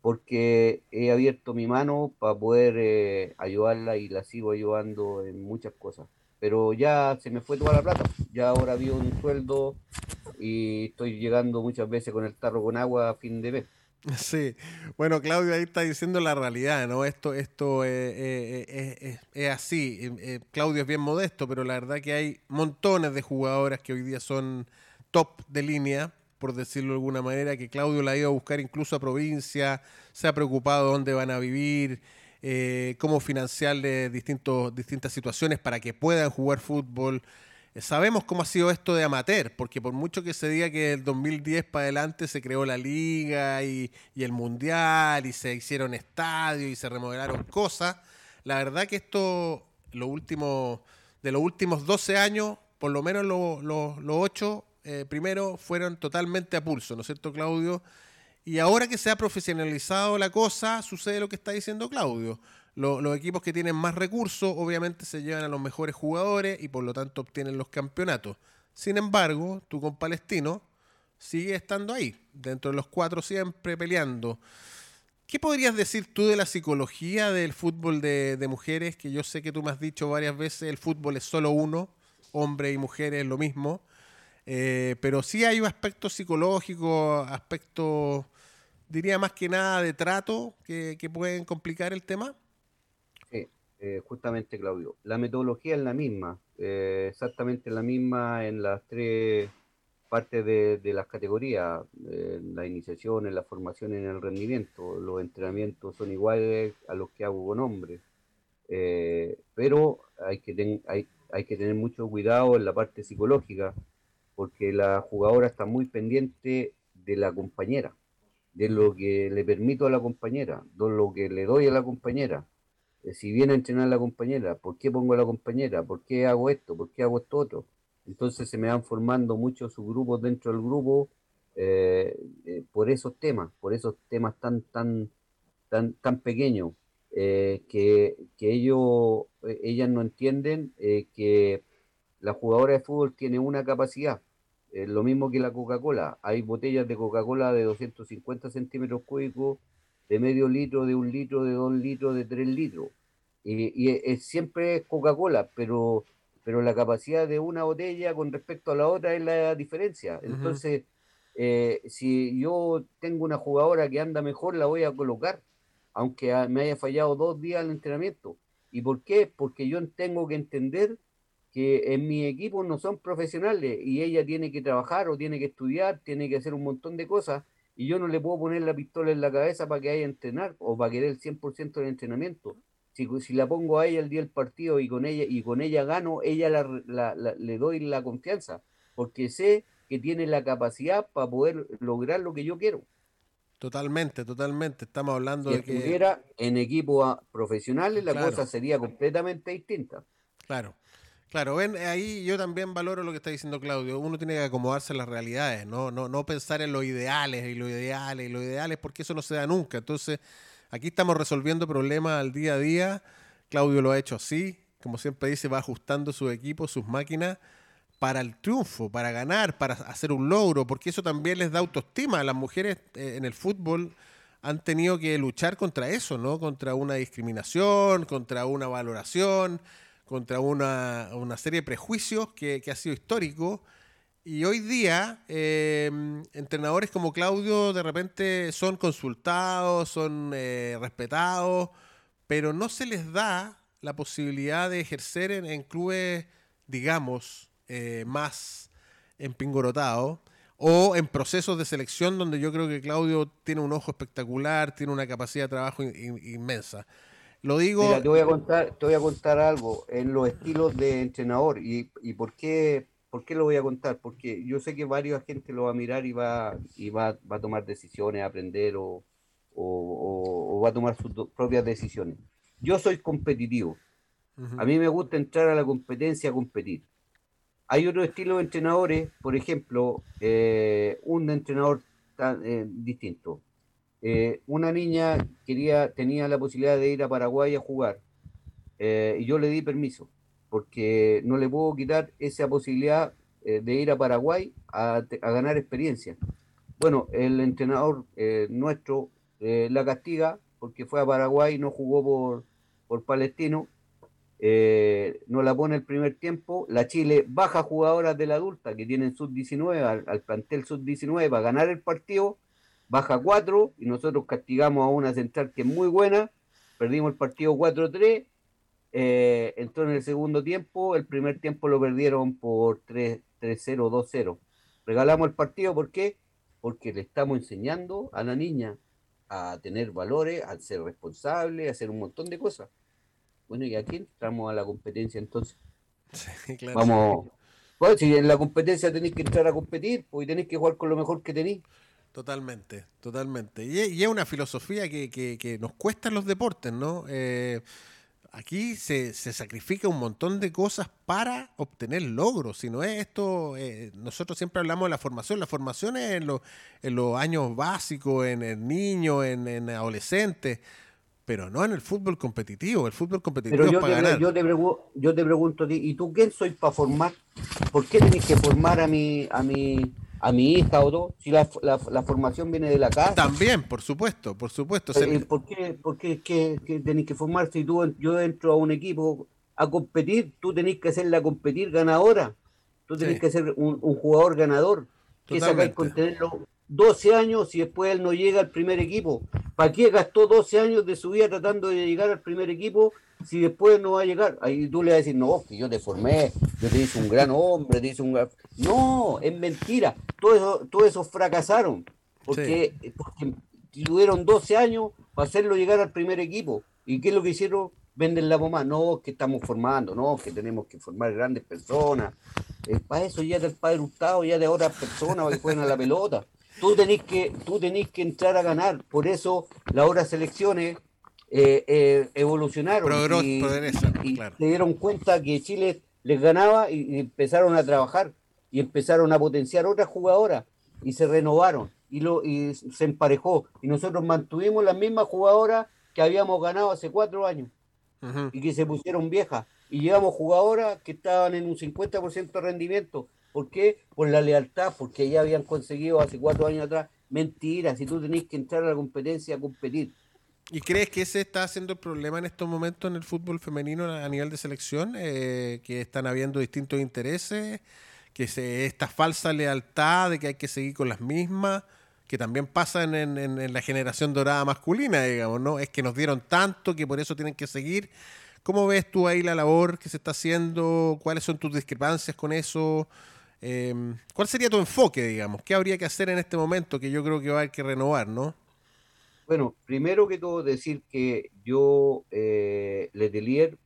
porque he abierto mi mano para poder eh, ayudarla y la sigo ayudando en muchas cosas. Pero ya se me fue toda la plata. Ya ahora vi un sueldo y estoy llegando muchas veces con el tarro con agua a fin de mes.
Sí, bueno, Claudio ahí está diciendo la realidad, ¿no? Esto, esto eh, eh, eh, es así. Claudio es bien modesto, pero la verdad que hay montones de jugadoras que hoy día son top de línea, por decirlo de alguna manera, que Claudio la ha ido a buscar incluso a provincia, se ha preocupado dónde van a vivir, cómo financiarle distintos, distintas situaciones para que puedan jugar fútbol. Eh, sabemos cómo ha sido esto de amateur, porque por mucho que se diga que el 2010 para adelante se creó la liga y, el mundial y se hicieron estadios y se remodelaron cosas, la verdad que esto, lo último, de los últimos 12 años, por lo menos los lo, 8 eh, fueron totalmente a pulso, ¿no es cierto, Claudio? Y ahora que se ha profesionalizado la cosa, sucede lo que está diciendo Claudio los equipos que tienen más recursos obviamente se llevan a los mejores jugadores y por lo tanto obtienen los campeonatos. Sin embargo, tú con Palestino sigue estando ahí, dentro de los cuatro siempre peleando. ¿Qué podrías decir tú de la psicología del fútbol de, mujeres? Que yo sé que tú me has dicho varias veces, el fútbol es solo uno, hombre y mujeres es lo mismo. Eh, pero sí hay aspectos psicológicos, aspectos, diría más que nada, de trato que pueden complicar el tema.
Eh, justamente Claudio. La metodología es la misma, eh, exactamente la misma en las tres partes de, las categorías, la iniciación, en la formación en el rendimiento. Los entrenamientos son iguales a los que hago con hombres, eh, pero hay que, hay que tener mucho cuidado en la parte psicológica, porque la jugadora está muy pendiente de la compañera, de lo que le permito a la compañera, de lo que le doy a la compañera eh, si viene a entrenar la compañera, ¿por qué pongo a la compañera? ¿Por qué hago esto? ¿Por qué hago esto otro? Entonces se me van formando muchos subgrupos dentro del grupo eh, eh, por esos temas, por esos temas tan, tan, tan, tan pequeños, que, ellos, ellas no entienden que la jugadora de fútbol tiene una capacidad, lo mismo que la Coca-Cola. Hay botellas de Coca-Cola de 250 centímetros cúbicos de medio litro, de un litro, de dos litros, de tres litros. Y, es, siempre Coca-Cola, pero, pero la capacidad de una botella con respecto a la otra es la diferencia. Entonces, eh, si yo tengo una jugadora que anda mejor, la voy a colocar, aunque me haya fallado dos días el entrenamiento. ¿Y por qué? Porque yo tengo que entender que en mi equipo no son profesionales y ella tiene que trabajar o tiene que estudiar, tiene que hacer un montón de cosas y yo no le puedo poner la pistola en la cabeza para que haya entrenar o para que dé el 100% del entrenamiento. Si, si, la pongo a ella el día del partido y con ella y con ella gano, ella la, le doy la confianza, porque sé que tiene la capacidad para poder lograr lo que yo quiero.
Totalmente, totalmente. Estamos hablando
si
de
que estuviera en equipos profesionales, la cosa sería completamente distinta.
Claro. Claro, ven, ahí yo también valoro lo que está diciendo Claudio. Uno tiene que acomodarse a las realidades, ¿no? No, no pensar en los ideales y lo ideales y lo ideales, porque eso no se da nunca. Entonces, aquí estamos resolviendo problemas al día a día. Claudio lo ha hecho así, como siempre dice, va ajustando su equipo, sus máquinas para el triunfo, para ganar, para hacer un logro, porque eso también les da autoestima. Las mujeres eh, en el fútbol han tenido que luchar contra eso, ¿no? Contra una discriminación, contra una valoración contra una, serie de prejuicios que, ha sido histórico. Y hoy día, eh, entrenadores como Claudio de repente son consultados, son eh, respetados, pero no se les da la posibilidad de ejercer en, clubes digamos, eh, más empingorotado, o en procesos de selección donde yo creo que Claudio tiene un ojo espectacular, tiene una capacidad de trabajo inmensa. Lo digo...
te voy a contar, te voy a contar algo en los estilos de entrenador y, y por qué ¿Por qué lo voy a contar? Porque yo sé que varios gente lo va a mirar y va, y va, va a tomar decisiones, a aprender o, o, va a tomar sus propias decisiones. Yo soy competitivo. A mí me gusta entrar a la competencia a competir. Hay otro estilo de entrenadores, por ejemplo, eh, un entrenador tan, eh, distinto. Eh, una niña quería, tenía la posibilidad de ir a Paraguay a jugar y yo le di permiso porque no le puedo quitar esa posibilidad eh, de ir a Paraguay a, ganar experiencia. Bueno, el entrenador eh, nuestro eh, la castiga porque fue a Paraguay y no jugó por, por Palestino, no la pone el primer tiempo, la Chile baja jugadoras de la adulta que tienen sub-19 al, al, plantel sub-19 para ganar el partido, baja 4 y nosotros castigamos a una central que es muy buena, perdimos el partido 4-3 eh, entró en el segundo tiempo, el primer tiempo lo perdieron por 3-0, 2-0. Regalamos el partido, ¿por qué? Porque le estamos enseñando a la niña a tener valores, a ser responsable, a hacer un montón de cosas. Bueno, y aquí entramos a la competencia entonces. Sí, claro. Vamos. Pues, si en la competencia tenéis que entrar a competir, pues tenéis que jugar con lo mejor que tenéis.
Totalmente, totalmente. Y, es una filosofía que, que, que, nos cuesta en los deportes, ¿no? Eh, Aquí se, sacrifica un montón de cosas para obtener logros. Si no es esto, eh, nosotros siempre hablamos de la formación. La formación es en, en los años básicos, en el niño, en, en adolescente, pero no en el fútbol competitivo. El fútbol competitivo es para ganar.
Yo te, yo te pregunto a ti, ¿y tú quién soy para formar? ¿Por qué tenés que formar a mi, a mi, a mi hija o dos, si la, la, formación viene de la casa.
También, por supuesto, por supuesto.
Eh, ¿Por qué, por qué, que, tenéis que formarse? Si tú, yo entro a un equipo a competir, tú tenés que hacerla competir ganadora. Tú tenés que ser un, jugador ganador. ¿Qué sacáis con tenerlo 12 años y después él no llega al primer equipo? ¿Para qué gastó 12 años de su vida tratando de llegar al primer equipo si después no va a llegar? Ahí tú le vas a decir, no, que yo te formé, yo te hice un gran hombre, te hice un No, es mentira. Todos eso, todo esos fracasaron porque, porque tuvieron 12 años para hacerlo llegar al primer equipo. ¿Y qué es lo que hicieron? Venden la bomba. No, que estamos formando, no, que tenemos que formar grandes personas. Eh, para eso ya del padre Hurtado, ya de ahora personas que juegan a la pelota tú tenés que, tú tenés que entrar a ganar. Por eso las horas selecciones eh, eh, evolucionaron y, se dieron cuenta que Chile les ganaba y, empezaron a trabajar y empezaron a potenciar otras jugadoras y se renovaron y, lo, y se emparejó. Y nosotros mantuvimos las mismas jugadoras que habíamos ganado hace cuatro años y que se pusieron viejas. Y llevamos jugadoras que estaban en un 50% de rendimiento ¿Por qué? Por la lealtad, porque ya habían conseguido hace cuatro años atrás. Mentira, si tú tenés que entrar a la competencia a competir.
¿Y crees que ese está siendo el problema en estos momentos en el fútbol femenino a nivel de selección? Eh, que están habiendo distintos intereses, que se, esta falsa lealtad de que hay que seguir con las mismas, que también pasa en, la generación dorada masculina, digamos, ¿no? Es que nos dieron tanto que por eso tienen que seguir. ¿Cómo ves tú ahí la labor que se está haciendo? ¿Cuáles son tus discrepancias con eso? Em, ¿Cuál sería tu enfoque, digamos? ¿Qué habría que hacer en este momento que yo creo que va a haber que renovar, no?
Bueno, primero que todo decir que yo, eh, Letelier,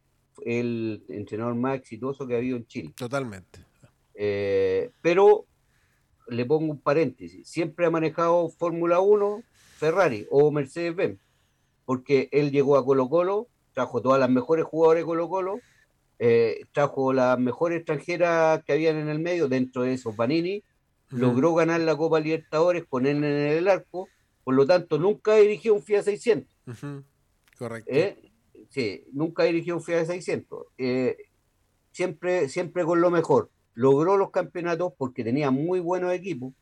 el entrenador más exitoso que ha habido en Chile.
Totalmente.
Eh, pero le pongo un paréntesis, siempre ha manejado Fórmula 1 Ferrari o Mercedes-Benz, porque él llegó a Colo Colo, trajo todas las mejores jugadores de Colo Colo, eh, trajo las mejores extranjeras que habían en el medio, dentro de esos Vanini, logró ganar la Copa Libertadores con él en el arco, por lo tanto nunca dirigió un FIA 600.
Correcto.
¿Eh? Sí, nunca dirigió un FIA 600. Eh, siempre, siempre con lo mejor. Logró los campeonatos porque tenía muy buenos equipos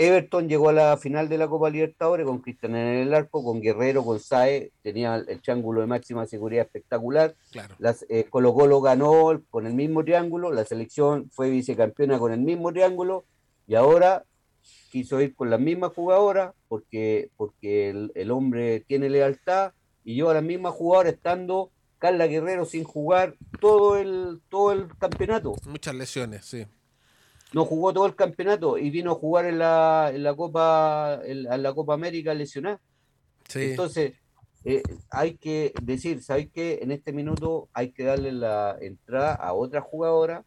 Everton llegó a la final de la Copa Libertadores con Cristian en el arco, con Guerrero, con Sae, tenía el triángulo de máxima seguridad espectacular. Las, eh, Colo Colo ganó con el mismo triángulo, la selección fue vicecampeona con el mismo triángulo y ahora quiso ir con la misma jugadora porque, porque el, hombre tiene lealtad y lleva a la misma jugadora estando Carla Guerrero sin jugar todo el, todo el campeonato.
Muchas lesiones, sí.
No jugó todo el campeonato y vino a jugar en la, en la Copa en, la Copa América lesionada. Sí. Entonces, eh, hay que decir, ¿sabes qué? En este minuto hay que darle la entrada a otra jugadora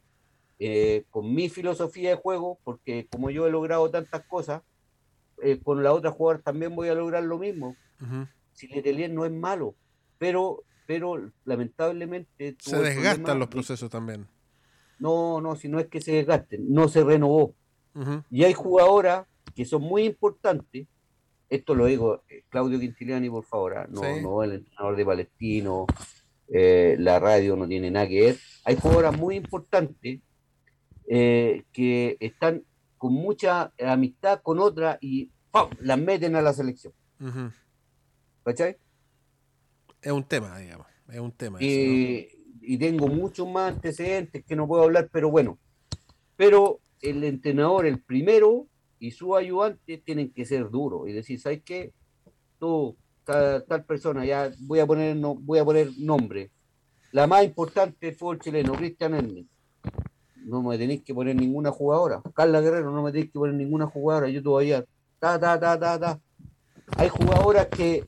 eh, con mi filosofía de juego, porque como yo he logrado tantas cosas, eh, con la otra jugadora también voy a lograr lo mismo. Si Letelier no es malo, pero, pero lamentablemente...
Se desgastan los procesos también.
No, no, si no es que se desgasten, no se renovó. Y hay jugadoras que son muy importantes, esto lo digo eh, Claudio Quintiliani, por favor, ¿ah? no, no el entrenador de Palestino, eh, la radio no tiene nada que ver. Hay jugadoras muy importantes eh, que están con mucha amistad con otra y las meten a la selección. ¿Cachai?
Es un tema, digamos. Es un tema.
Y tengo muchos más antecedentes que no puedo hablar, pero bueno. Pero el entrenador, el primero, y su ayudante tienen que ser duros y decir, ¿sabes qué? Tú, tal, persona, ya voy a poner no, voy a poner nombre. La más importante fue el chileno, Cristian Hernández. No me tenéis que poner ninguna jugadora. Carla Guerrero, no me tenéis que poner ninguna jugadora. Yo todavía, ta, ta, ta, ta, ta. Hay jugadoras que,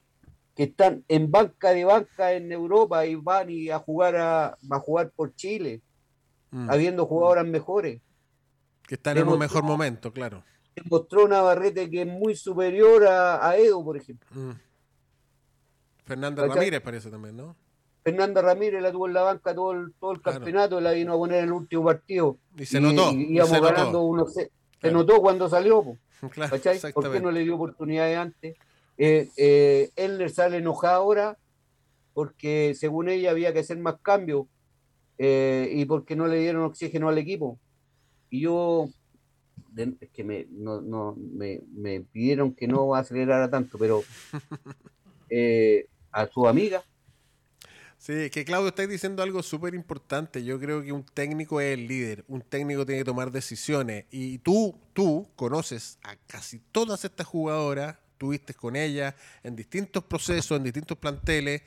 que están en banca de banca en Europa y van y a jugar a, a jugar por Chile, mm. habiendo jugadoras mejores.
Que están en un mejor momento, claro
mostró Navarrete que es muy superior a, Edo, por ejemplo. Mm.
Fernanda Ramírez parece también, ¿no?
Fernanda Ramírez la tuvo en la banca todo el, todo el campeonato, la vino a poner en el último partido.
Y se notó. Y,
íbamos ganando uno se, notó cuando salió. Claro, ¿Por qué no le dio oportunidades antes? Eh, eh, Elner sale enojada ahora porque según ella había que hacer más cambios eh, y porque no le dieron oxígeno al equipo. Y yo es que me, no, no, me, me, pidieron que no acelerara tanto, pero eh, a su amiga.
Sí, que Claudio está diciendo algo súper importante. Yo creo que un técnico es el líder, un técnico tiene que tomar decisiones. Y tú, tú conoces a casi todas estas jugadoras, tuviste con ellas en distintos procesos, en distintos planteles.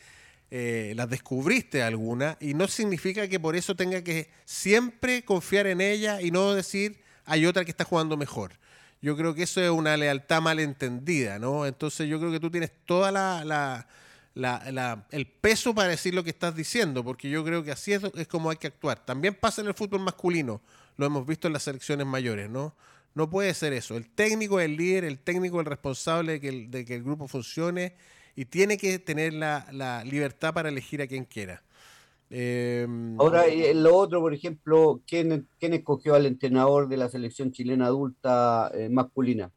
Eh, las descubriste alguna y no significa que por eso tenga que siempre confiar en ella y no decir hay otra que está jugando mejor. Yo creo que eso es una lealtad malentendida, ¿no? Entonces yo creo que tú tienes toda la, el peso para decir lo que estás diciendo, porque yo creo que así es, como hay que actuar. También pasa en el fútbol masculino, lo hemos visto en las selecciones mayores, ¿no? No puede ser eso. El técnico es el líder, el técnico es el responsable de que el, de que el grupo funcione y tiene que tener la libertad para elegir a quien quiera.
Em, Ahora, lo otro, por ejemplo, ¿quién, ¿quién, escogió al entrenador de la selección chilena adulta eh, masculina?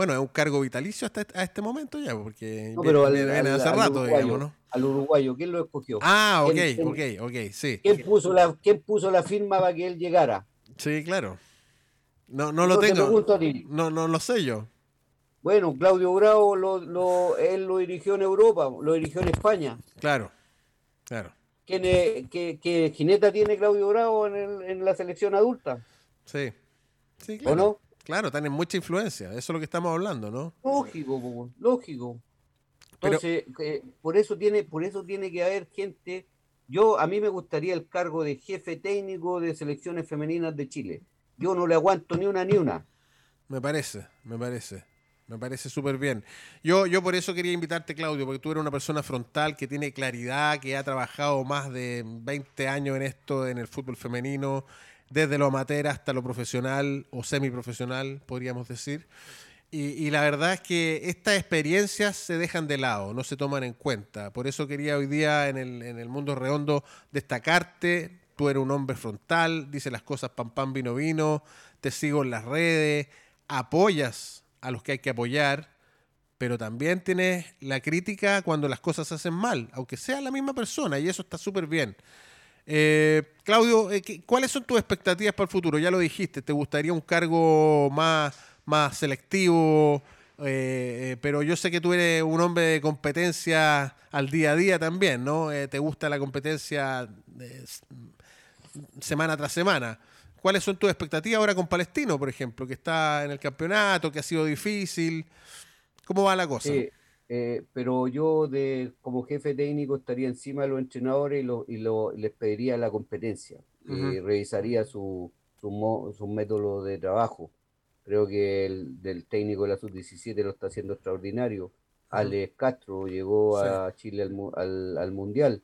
Bueno, es un cargo vitalicio hasta a este momento ya, porque pero viene, al, hace rato, digamos, ¿no?
Al uruguayo, ¿quién lo escogió?
Ah, ok, ok, ok, sí.
¿quién puso, la, ¿Quién puso la firma para que él llegara?
Sí, claro. No, no lo tengo. No, no lo sé yo.
Bueno, Claudio Bravo, lo, lo, él lo dirigió en Europa, lo dirigió en España.
Claro. Claro.
¿Qué, jineta tiene Claudio Bravo en, la selección adulta?
Sí. sí claro. ¿O no? Claro, tienen mucha influencia. Eso es lo que estamos hablando, ¿no?
Lógico, lógico. Entonces, eh, por eso tiene, por eso tiene que haber gente. Yo, a mí me gustaría el cargo de jefe técnico de selecciones femeninas de Chile. Yo no le aguanto ni una ni una.
Me parece, me parece. Me parece súper bien. Yo, yo por eso quería invitarte, Claudio, porque tú eres una persona frontal que tiene claridad, que ha trabajado más de 20 años en esto, en el fútbol femenino, desde lo amateur hasta lo profesional o semiprofesional, podríamos decir. Y, la verdad es que estas experiencias se dejan de lado, no se toman en cuenta. Por eso quería hoy día en el, mundo redondo destacarte. Tú eres un hombre frontal, dices las cosas pam pam vino vino, te sigo en las redes, apoyas a los que hay que apoyar, pero también tienes la crítica cuando las cosas se hacen mal, aunque sea la misma persona, y eso está súper bien. Eh, Claudio, eh, ¿cuáles son tus expectativas para el futuro? Ya lo dijiste, ¿te gustaría un cargo más, más selectivo? Eh, pero yo sé que tú eres un hombre de competencia al día a día también, ¿no? te gusta la competencia semana tras semana. ¿Cuáles son tus expectativas ahora con Palestino, por ejemplo, que está en el campeonato, que ha sido difícil? ¿Cómo va la cosa?
Pero yo de, como jefe técnico estaría encima de los entrenadores y, les pediría la competencia y revisaría su, su, su, método de trabajo. Creo que el del técnico de la sub-17 lo está haciendo extraordinario. Alex Castro llegó a Chile al, al, Mundial.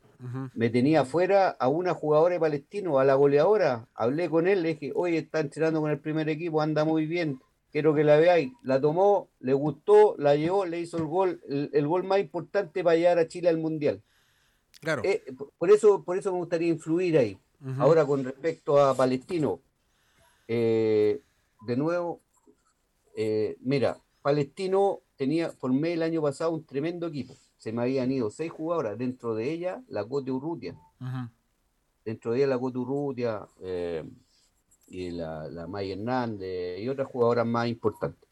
Me tenía afuera a una jugadora palestino, a la goleadora. Hablé con él, le dije, oye, está entrenando con el primer equipo, anda muy bien quiero que la veáis. La tomó, le gustó, la llevó, le hizo el gol, el, gol más importante para llevar a Chile al Mundial. Claro. Eh, por, eso, por eso me gustaría influir ahí. Ahora con respecto a Palestino, eh, de nuevo, eh, mira, Palestino tenía, formé el año pasado un tremendo equipo. Se me habían ido seis jugadoras, dentro de ella la Cote Urrutia. Dentro de ella la Cote Urrutia, y la, la May Hernández y otras jugadoras más importantes.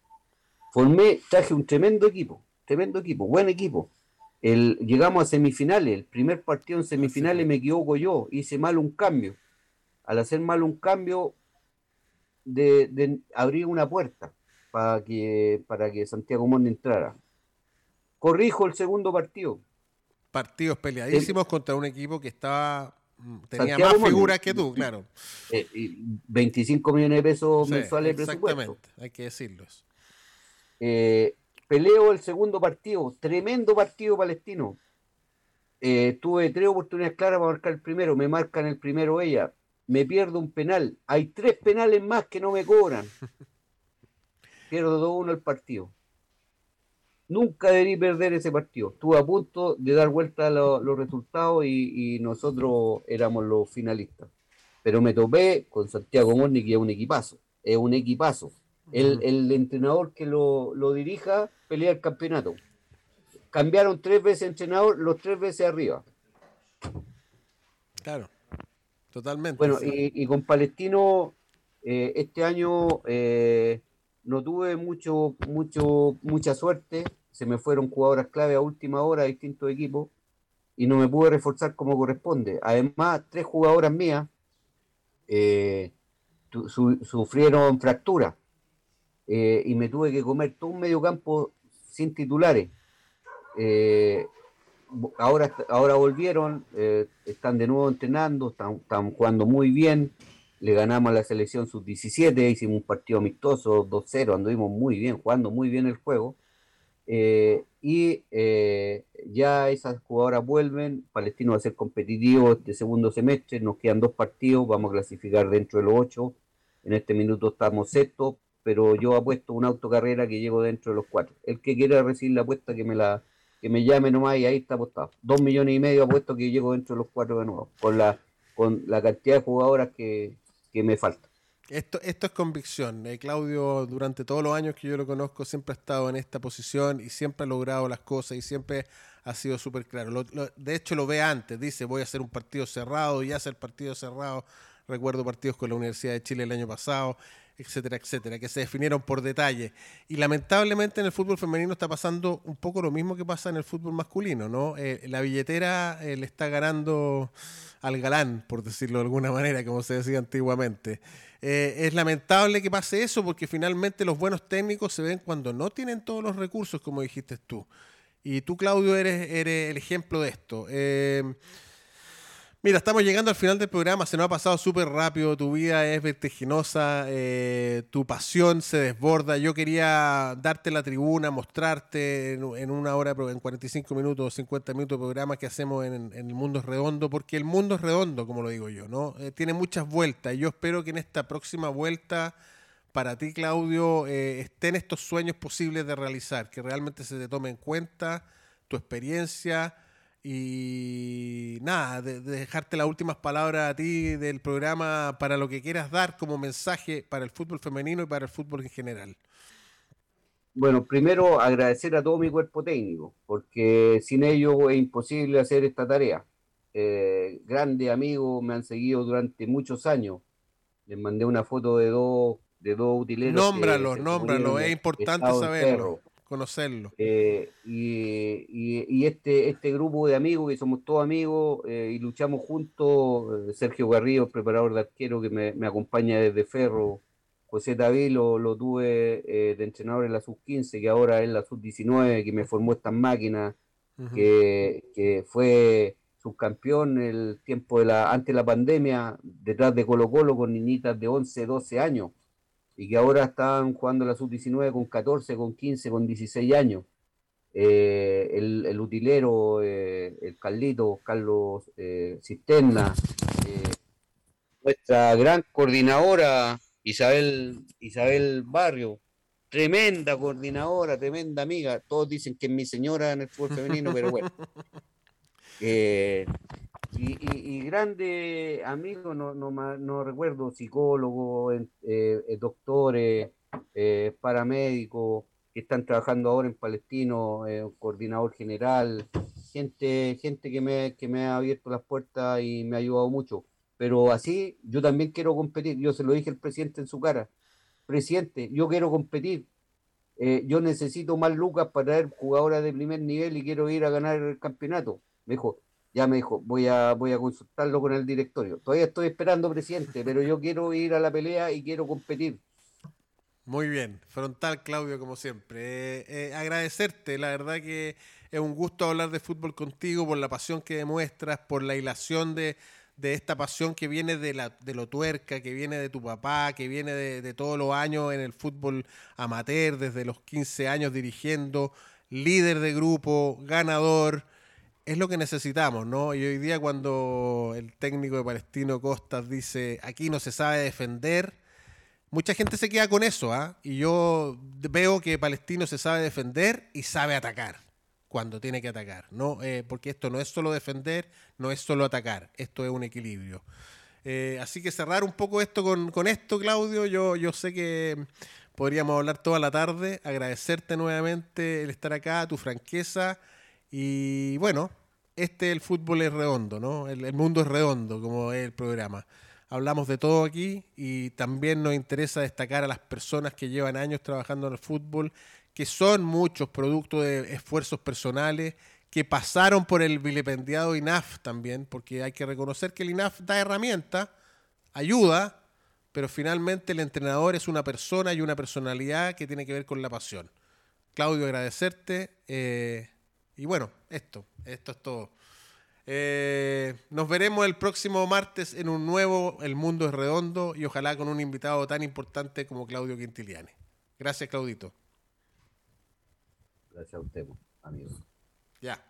Formé, traje un tremendo equipo, tremendo equipo, buen equipo. El, llegamos a semifinales, el primer partido en semifinales me equivoco yo, hice mal un cambio. Al hacer mal un cambio, de, de abrir una puerta para que, para que Santiago Monde entrara. Corrijo el segundo partido.
Partidos peleadísimos contra un equipo que estaba Mm, tenía más figuras que tú, claro.
25 eh, millones de pesos mensuales de
Exactamente, hay que decirlo.
Eh, peleo el segundo partido, tremendo partido palestino. Eh, tuve tres oportunidades claras para marcar el primero, me marcan el primero ella, me pierdo un penal, hay tres penales más que no me cobran. Pierdo 2-1 el partido. Nunca debí perder ese partido. Estuve a punto de dar vuelta a los resultados y, nosotros éramos los finalistas. Pero me topé con Santiago Morni, que es un equipazo. Es un equipazo. El, entrenador que lo, dirija pelea el campeonato. Cambiaron tres veces entrenador, los tres veces arriba.
Claro, totalmente.
Bueno, y, con Palestino, eh, este año eh, no tuve mucho, mucho, mucha suerte. Se me fueron jugadoras clave a última hora a distintos equipos y no me pude reforzar como corresponde. Además, tres jugadoras mías eh, sufrieron fractura eh, y me tuve que comer todo un medio campo sin titulares. Eh, ahora, ahora volvieron, están de nuevo entrenando, están, están jugando muy bien le ganamos a la selección sub-17, hicimos un partido amistoso 2-0, anduvimos muy bien, jugando muy bien el juego. Eh, y eh, ya esas jugadoras vuelven, Palestino va a ser competitivo este segundo semestre, nos quedan dos partidos, vamos a clasificar dentro de los ocho, en este minuto estamos sexto, pero yo apuesto una autocarrera que llego dentro de los cuatro. El que quiera recibir la apuesta que me la que me llame nomás y ahí está apostado. Dos millones y medio apuesto que llego dentro de los cuatro de nuevo, con la, con la cantidad de jugadoras que, que me falta.
Esto, esto es convicción. Eh, Claudio, durante todos los años que yo lo conozco, siempre ha estado en esta posición y siempre ha logrado las cosas y siempre ha sido súper claro. de hecho, lo ve antes. Dice, voy a hacer un partido cerrado y hace el partido cerrado. Recuerdo partidos con la Universidad de Chile el año pasado, etcétera, etcétera, que se definieron por detalle. Y lamentablemente en el fútbol femenino está pasando un poco lo mismo que pasa en el fútbol masculino, ¿no? Eh, la billetera eh, le está ganando al galán, por decirlo de alguna manera, como se decía antiguamente. Eh, es lamentable que pase eso porque finalmente los buenos técnicos se ven cuando no tienen todos los recursos, como dijiste tú. Y tú, Claudio, eres, eres el ejemplo de esto. Mira, estamos llegando al final del programa, se nos ha pasado súper rápido, tu vida es vertiginosa, eh, tu pasión se desborda. Yo quería darte la tribuna, mostrarte en, una hora, en 45 minutos o 50 minutos de programa que hacemos en, El Mundo Redondo, porque el mundo es redondo, como lo digo yo, ¿no? Eh, tiene muchas vueltas y yo espero que en esta próxima vuelta para ti, Claudio, eh, estén estos sueños posibles de realizar, que realmente se te tome en cuenta tu experiencia y nada, de, dejarte las últimas palabras a ti del programa para lo que quieras dar como mensaje para el fútbol femenino y para el fútbol en general.
Bueno, primero agradecer a todo mi cuerpo técnico, porque sin ellos es imposible hacer esta tarea. Eh, grandes amigos me han seguido durante muchos años. Les mandé una foto de dos, de dos utileros.
Nómbralos, nómbralos, es importante saberlo conocerlo.
Eh, y, este, este grupo de amigos, que somos todos amigos eh, y luchamos juntos, eh, Sergio Garrido, preparador de arquero que me, acompaña desde Ferro, José David lo, lo tuve eh, de entrenador en la sub-15, que ahora es la sub-19, que me formó estas máquinas, que, que, fue subcampeón el tiempo de la, antes de la pandemia, detrás de Colo Colo con niñitas de 11, 12 años, y que ahora están jugando la sub-19 con 14, con 15, con 16 años. Eh, el, el, utilero, eh, el Carlito, Carlos eh, Cisterna, nuestra gran coordinadora Isabel, Isabel Barrio, tremenda coordinadora, tremenda amiga. Todos dicen que es mi señora en el fútbol femenino, pero bueno. y, grande amigo, no, no, no recuerdo, psicólogo, doctores, paramédicos, que están trabajando ahora en Palestino, eh, coordinador general, gente, gente que me, que me ha abierto las puertas y me ha ayudado mucho. Pero así yo también quiero competir. Yo se lo dije al presidente en su cara. Presidente, yo quiero competir. Eh, yo necesito más lucas para traer jugadoras de primer nivel y quiero ir a ganar el campeonato. Me dijo, ya me dijo, voy a, voy a consultarlo con el directorio. Todavía estoy esperando, presidente, pero yo quiero ir a la pelea y quiero competir.
Muy bien, frontal Claudio como siempre. Eh, eh, agradecerte, la verdad que es un gusto hablar de fútbol contigo por la pasión que demuestras, por la hilación de, esta pasión que viene de, la, de lo tuerca, que viene de tu papá, que viene de, todos los años en el fútbol amateur, desde los 15 años dirigiendo, líder de grupo, ganador. Es lo que necesitamos, ¿no? Y hoy día cuando el técnico de Palestino Costas dice, aquí no se sabe defender, Mucha gente se queda con eso, ¿ah? Y yo veo que Palestino se sabe defender y sabe atacar cuando tiene que atacar, ¿no? Eh, porque esto no es solo defender, no es solo atacar, esto es un equilibrio. Eh, así que cerrar un poco esto con, esto, Claudio, yo, yo sé que podríamos hablar toda la tarde, agradecerte nuevamente el estar acá, tu franqueza y bueno, este el fútbol es redondo, ¿no? el mundo es redondo, como es el programa hablamos de todo aquí y también nos interesa destacar a las personas que llevan años trabajando en el fútbol, que son muchos productos de esfuerzos personales, que pasaron por el vilipendiado INAF también, porque hay que reconocer que el INAF da herramientas, ayuda, pero finalmente el entrenador es una persona y una personalidad que tiene que ver con la pasión. Claudio, agradecerte. Eh, y bueno, esto, esto es todo. Eh, nos veremos el próximo martes en un nuevo El Mundo es Redondo y ojalá con un invitado tan importante como Claudio Quintiliani. Gracias, Claudito.
Gracias a usted, amigo.
Ya.